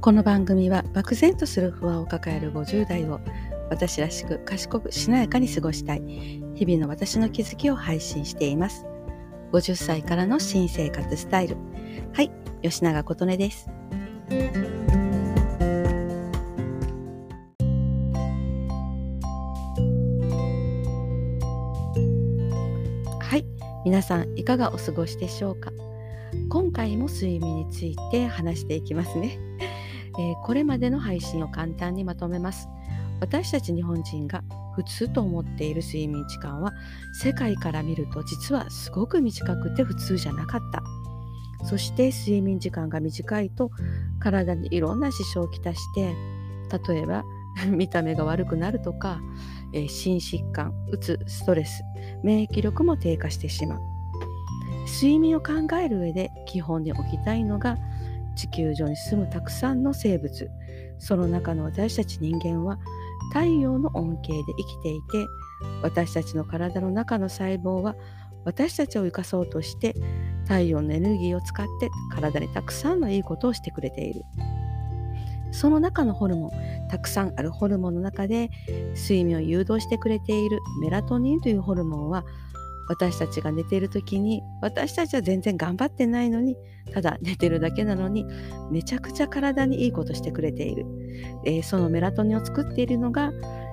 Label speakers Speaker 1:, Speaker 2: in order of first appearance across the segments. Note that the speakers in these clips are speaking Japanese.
Speaker 1: この番組は漠然とする不安を抱える50代を私らしく賢くしなやかに過ごしたい日々の私の気づきを配信しています50歳からの新生活スタイルはい吉永琴音ですはい皆さんいかがお過ごしでしょうか？今回も睡眠について話していきますねえー、これまでの配信を簡単にまとめます。私たち日本人が普通と思っている睡眠時間は世界から見ると実はすごく短くて普通じゃなかった。そして睡眠時間が短いと体にいろんな支障をきたして例えば 見た目が悪くなるとか、えー、心疾患、うつ、ストレス、免疫力も低下してしまう。睡眠を考える上で基本に置きたいのが地球上に住むたくさんの生物。その中の私たち人間は太陽の恩恵で生きていて私たちの体の中の細胞は私たちを生かそうとして太陽のエネルギーを使って体にたくさんのいいことをしてくれている。その中のホルモンたくさんあるホルモンの中で睡眠を誘導してくれているメラトニンというホルモンは私たちが寝ている時に私たちは全然頑張ってないのにただ寝てるだけなのにめちゃくちゃ体にいいことしてくれている、えー、そのメラトニンを作っているのが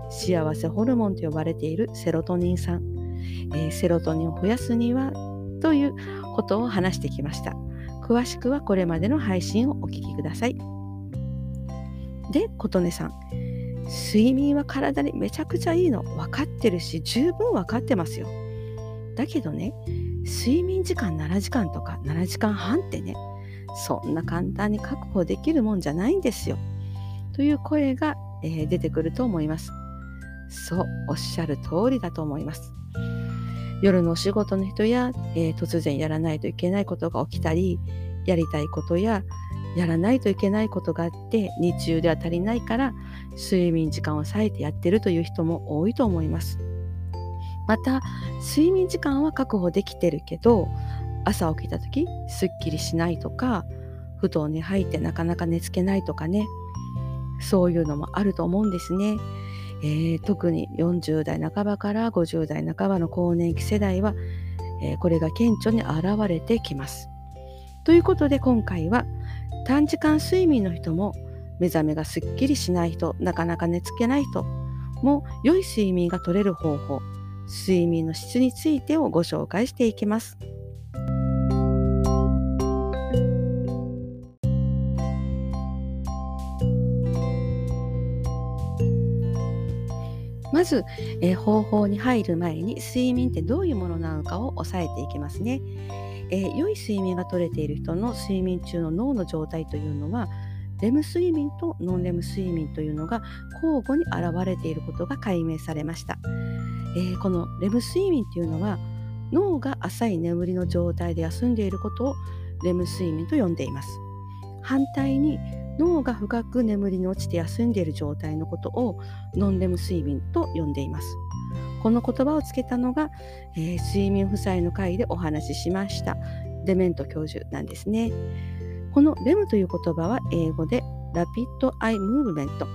Speaker 1: 幸せホルモンと呼ばれているセロトニン酸、えー、セロトニンを増やすにはということを話してきました。詳しくはこれまでの配信をお聞きください。で琴音さん。睡眠は体にめちゃくちゃいいの。分かってるし十分分かってますよ。だけどね睡眠時間7時間とか7時間半ってねそんな簡単に確保できるもんじゃないんですよ。という声が、えー、出てくると思います。そうおっしゃる通りだと思います。夜のお仕事の人や、えー、突然やらないといけないことが起きたりやりたいことややらないといけないことがあって日中では足りないから睡眠時間を割いてやってるという人も多いと思います。また睡眠時間は確保できてるけど朝起きた時すっきりしないとか布団に入ってなかなか寝つけないとかねそういうのもあると思うんですね。えー、特に40代半ばから50代半ばの更年期世代は、えー、これが顕著に現れてきます。ということで今回は短時間睡眠の人も目覚めがすっきりしない人なかなか寝つけない人も良い睡眠が取れる方法睡眠の質についてをご紹介していきます。まず、えー、方法に入る前に睡眠ってどういうものなのかを押さえていきますね、えー、良い睡眠が取れている人の睡眠中の脳の状態というのはレム睡眠とノンレム睡眠というのが交互に現れていることが解明されました。えー、このレム睡眠っていうのは脳が浅い眠りの状態で休んでいることをレム睡眠と呼んでいます。反対に脳が深く眠りに落ちて休んでいる状態のことをノンレム睡眠と呼んでいます。この言葉をつけたのが、えー、睡眠負債の会でお話ししましたデメント教授なんですね。このレムという言葉は英語でラピッドアイムーブメント。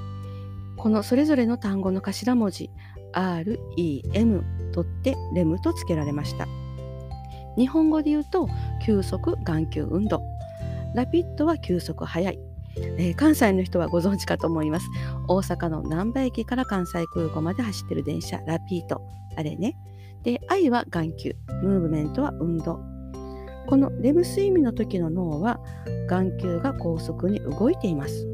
Speaker 1: このそれぞれの単語の頭文字 REM とってレムと付けられました。日本語で言うと急速眼球運動。ラピッドは急速速い、えー、関西の人はご存知かと思います。大阪の難波駅から関西空港まで走ってる電車ラピート。あれね。で愛は眼球。ムーブメントは運動。このレム睡眠の時の脳は眼球が高速に動いています。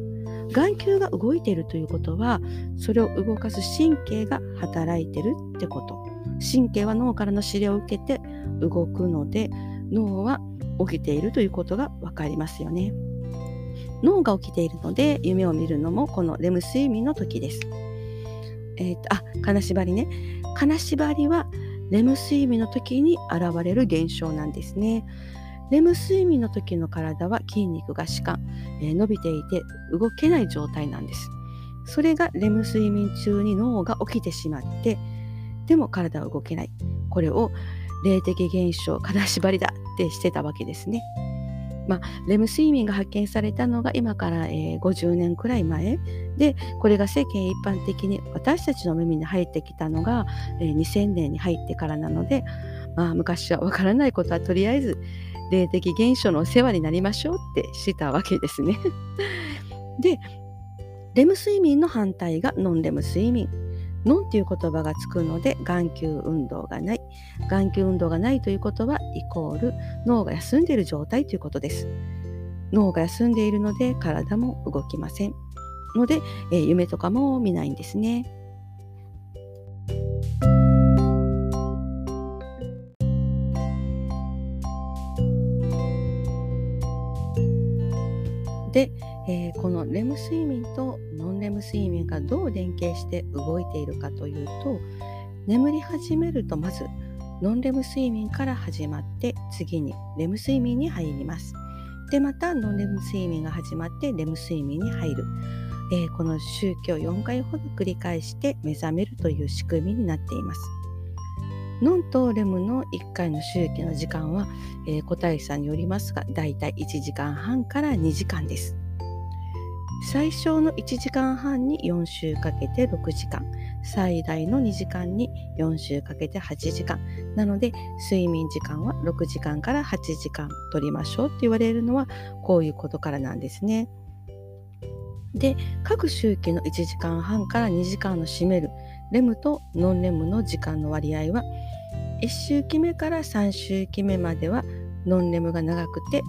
Speaker 1: 眼球が動いているということはそれを動かす神経が働いてるってこと。神経は脳からの指令を受けて動くので脳は起きているということが分かりますよね。脳が起きているので夢を見るのもこのレム睡眠の時です。えー、とあ金縛りね。金縛りはレム睡眠の時に現れる現象なんですね。レム睡眠の時の体は筋肉が弛緩、えー、伸びていて動けない状態なんです。それがレム睡眠中に脳が起きてしまってでも体は動けない。これを霊的現象、金縛りだってしてたわけですね。まあ、レム睡眠が発見されたのが今から、えー、50年くらい前でこれが世間一般的に私たちの耳に入ってきたのが、えー、2000年に入ってからなので、まあ、昔はわからないことはとりあえず霊的現象のお世話になりましょうってしたわけですね。でレム睡眠の反対がノンレム睡眠。ノンっていう言葉がつくので眼球運動がない。眼球運動がないということはイコール脳が休んでいる状態ということです。脳が休んでいるので体も動きません。ので、えー、夢とかも見ないんですね。で、えー、このレム睡眠とノンレム睡眠がどう連携して動いているかというと眠り始めるとまずノンレム睡眠から始まって次にレム睡眠に入ります。でまたノンレム睡眠が始まってレム睡眠に入る、えー、この周期を4回ほど繰り返して目覚めるという仕組みになっています。ノンとレムの1回の周期の時間は、えー、個体差によりますがだいたい1時間半から2時間です。最小の1時間半に4週かけて6時間最大の2時間に4週かけて8時間なので睡眠時間は6時間から8時間取りましょうって言われるのはこういうことからなんですね。で各周期の1時間半から2時間の占めるレムとノンレムの時間の割合は1周期目から3周期目まではノンレムが長くて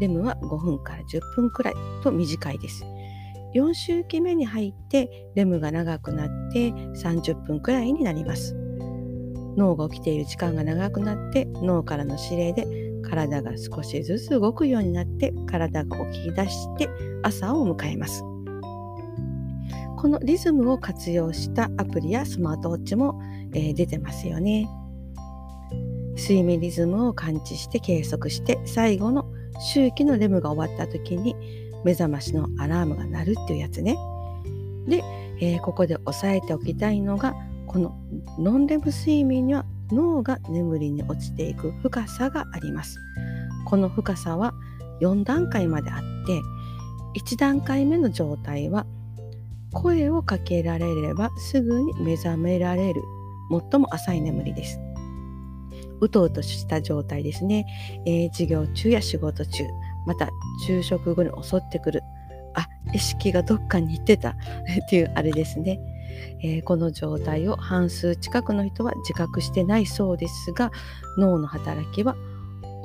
Speaker 1: レムは5分から10分くらいと短いです。4周期目に入ってレムが長くなって30分くらいになります。脳が起きている時間が長くなって脳からの指令で体が少しずつ動くようになって体が起き出して朝を迎えます。このリズムを活用したアプリやスマートウォッチも、えー、出てますよね。睡眠リズムを感知して計測して最後の周期のレムが終わった時に目覚ましのアラームが鳴るっていうやつね。で、えー、ここで押さえておきたいのがこのノンレム睡眠には脳が眠りに落ちていく深さがあります。この深さは4段階まであって1段階目の状態は声をかけられればすぐに目覚められる最も浅い眠りです。うとうとした状態ですね、えー、授業中や仕事中また昼食後に襲ってくるあ意識がどっかに行ってた っていうあれですね、えー、この状態を半数近くの人は自覚してないそうですが脳の働きは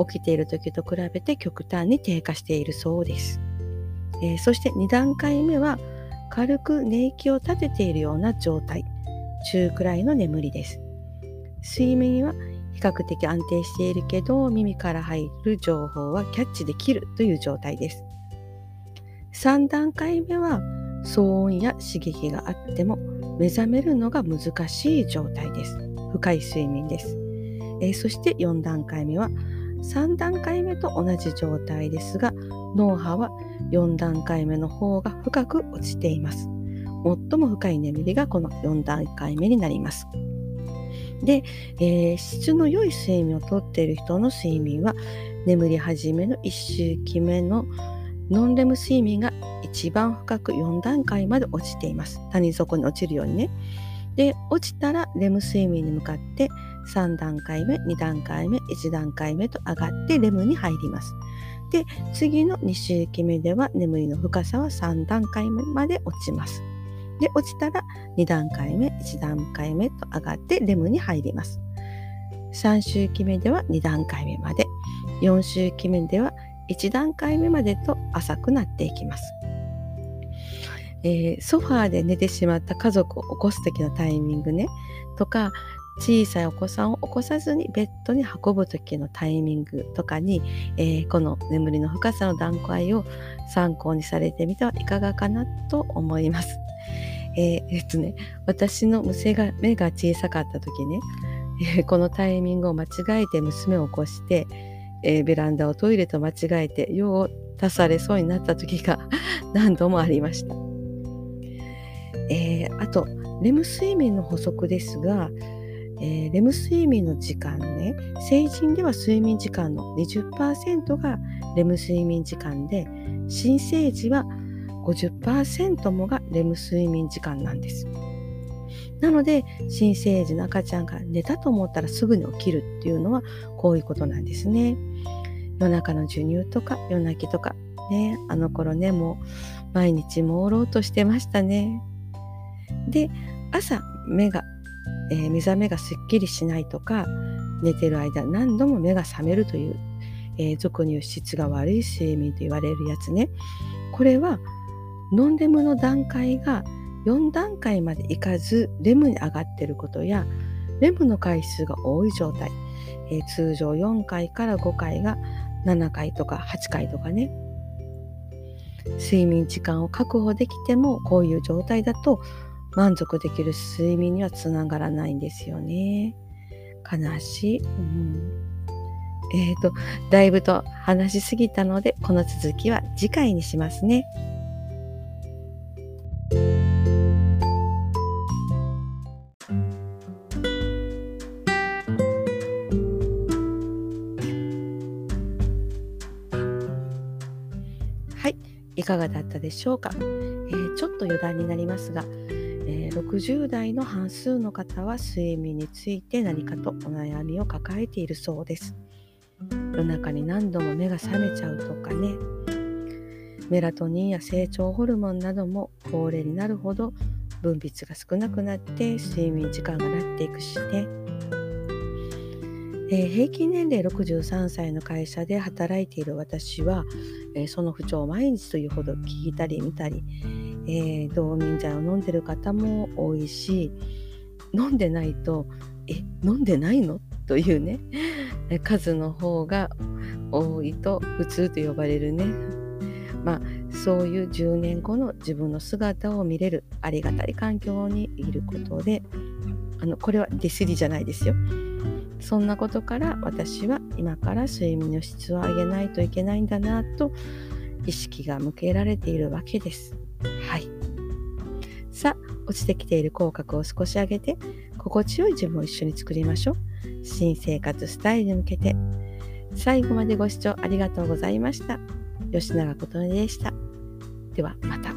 Speaker 1: 起きている時と比べて極端に低下しているそうです、えー、そして2段階目は軽く寝息を立てているような状態。中くらいの眠りです。睡眠は比較的安定しているけど耳から入る情報はキャッチできるという状態です。3段階目は騒音や刺激があっても目覚めるのが難しい状態です。深い睡眠です。えー、そして4段階目は3段階目と同じ状態ですが脳波は4段階目の方が深く落ちています。最も深い眠りがこの4段階目になります。で、えー、質の良い睡眠をとっている人の睡眠は眠り始めの1周期目のノンレム睡眠が一番深く4段階まで落ちています。谷底に落ちるようにね。で、落ちたらレム睡眠に向かって3段階目、2段階目、1段階目と上がってレムに入ります。で、次の2周期目では眠りの深さは3段階目まで落ちます。で、落ちたら2段階目、1段階目と上がってレムに入ります。3周期目では2段階目まで、4周期目では1段階目までと浅くなっていきます。えー、ソファーで寝てしまった家族を起こす時のタイミングねとか小さいお子さんを起こさずにベッドに運ぶ時のタイミングとかに、えー、この眠りの深さの段階を参考にされてみてはいかがかなと思います。えー、えっとね、私の娘が目が小さかった時ね、えー、このタイミングを間違えて娘を起こして、えー、ベランダをトイレと間違えて用を足されそうになった時が 何度もありました。え、あと、レム睡眠の補足ですが、えー、レム睡眠の時間ね成人では睡眠時間の20%がレム睡眠時間で新生児は50%もがレム睡眠時間なんです。なので新生児の赤ちゃんが寝たと思ったらすぐに起きるっていうのはこういうことなんですね。夜中の授乳とか夜泣きとかねあの頃ねもう毎日朦朧としてましたね。で朝目が、えー、目覚めがすっきりしないとか寝てる間何度も目が覚めるという、えー、俗に言う質が悪い睡眠と言われるやつね。これはノンレムの段階が4段階までいかずレムに上がっていることやレムの回数が多い状態、えー、通常4回から5回が7回とか8回とかね。睡眠時間を確保できてもこういう状態だと満足できる睡眠にはつながらないんですよね。悲しい。うん、えっ、ー、と、だいぶと話しすぎたので、この続きは次回にしますね。はい、いかがだったでしょうか？えー、ちょっと余談になりますが、え、60代の半数の方は睡眠について何かとお悩みを抱えているそうです。夜中に何度も目が覚めちゃうとかねメラトニンや成長ホルモンなども高齢になるほど分泌が少なくなって睡眠時間がなっていくしね、えー、平均年齢63歳の会社で働いている私は、えー、その不調を毎日というほど聞いたり見たり、えー、同眠剤を飲んでる方も多いし飲んでないと「え飲んでないの?」というね 数の方が多いと普通と呼ばれるね。まあそういう10年後の自分の姿を見れるありがたい環境にいることであのこれはディスりじゃないですよ。そんなことから私は今から睡眠の質を上げないといけないんだなと意識が向けられているわけです。さあ落ちてきている口角を少し上げて心地よい自分を一緒に作りましょう新生活スタイルに向けて最後までご視聴ありがとうございました。吉永琴音でした。ではまた。